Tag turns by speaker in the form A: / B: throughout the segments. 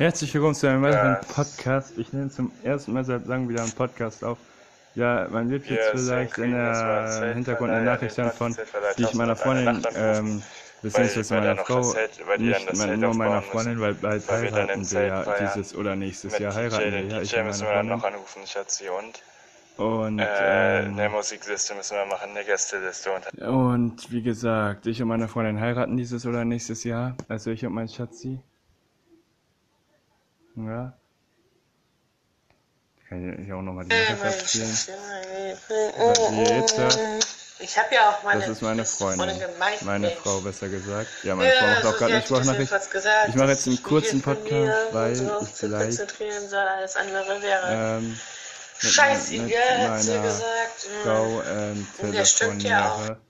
A: Herzlich willkommen zu einem weiteren
B: Ja.
A: Podcast. Ich nehme zum ersten Mal seit langem wieder einen Podcast auf. Ja, man wird jetzt
B: Wir
A: vielleicht in der Hintergrund eine Nachricht hören von, die ich meiner
B: 1000 eine
A: Freundin, ähm, beziehungsweise meiner Frau, nicht
B: Zelt
A: nur meiner Freundin, weil bald heiraten wir ja dieses oder nächstes Jahr heiraten wir ja, ich meine
B: wir dann noch anrufen, Schatzi. Und
A: Und,
B: äh,
A: ähm,
B: eine Musikliste müssen wir machen, eine Gästeliste. Und
A: Und wie gesagt, ich und meine Freundin heiraten dieses oder nächstes Jahr. Also ich und mein Schatzi. Ja. Kann ich auch nochmal die Nachricht abspielen. Aber die jetzt da,
C: Ich habe ja auch meine
A: das ist meine Freundin.
C: gemeint.
A: Meine
C: Mensch.
A: Frau, besser gesagt. Ja, meine
C: Ja,
A: Frau macht
C: also
A: auch gerade eine Sprachnachricht. Ich mache jetzt einen
C: ich
A: kurzen Podcast, weil
C: so
A: ich vielleicht
C: konzentrieren soll, alles andere wäre
A: ähm, mit, mit
C: scheißegal, hat sie gesagt.
A: Frau ähm,
C: Ja, stimmt ja
A: telefoniere.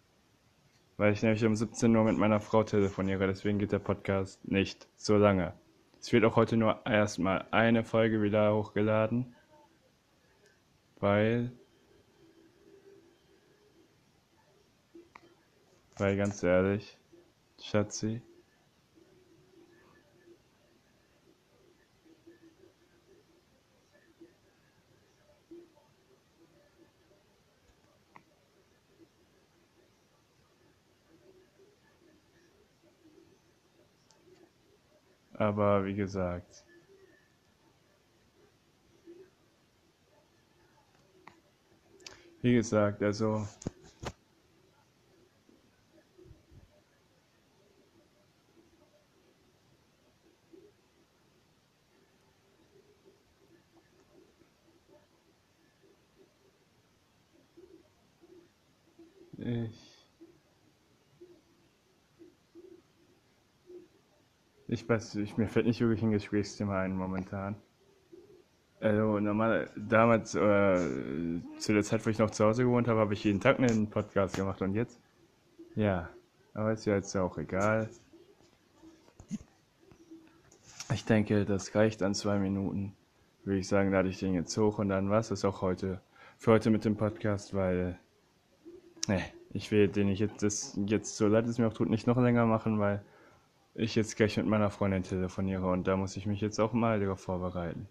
A: Weil ich nämlich um 17 Uhr mit meiner Frau telefoniere, deswegen geht der Podcast nicht so lange. Es wird auch heute nur erstmal eine Folge wieder hochgeladen, weil, weil ganz ehrlich, Schatzi, aber wie gesagt, wie gesagt, also. Ich Ich weiß, ich, mir fällt nicht wirklich ein Gesprächsthema ein momentan. Also normal, damals, äh, zu der Zeit, wo ich noch zu Hause gewohnt habe, habe ich jeden Tag einen Podcast gemacht und jetzt? Ja, aber ist ja jetzt auch egal. Ich denke, das reicht an zwei Minuten. Würde ich sagen, lade ich den jetzt hoch und dann war es auch heute. Für heute mit dem Podcast, weil, ne, ich will den ich jetzt, das jetzt so leid es mir auch tut, nicht noch länger machen, weil ich jetzt gleich mit meiner Freundin telefoniere und da muss ich mich jetzt auch mal darauf vorbereiten.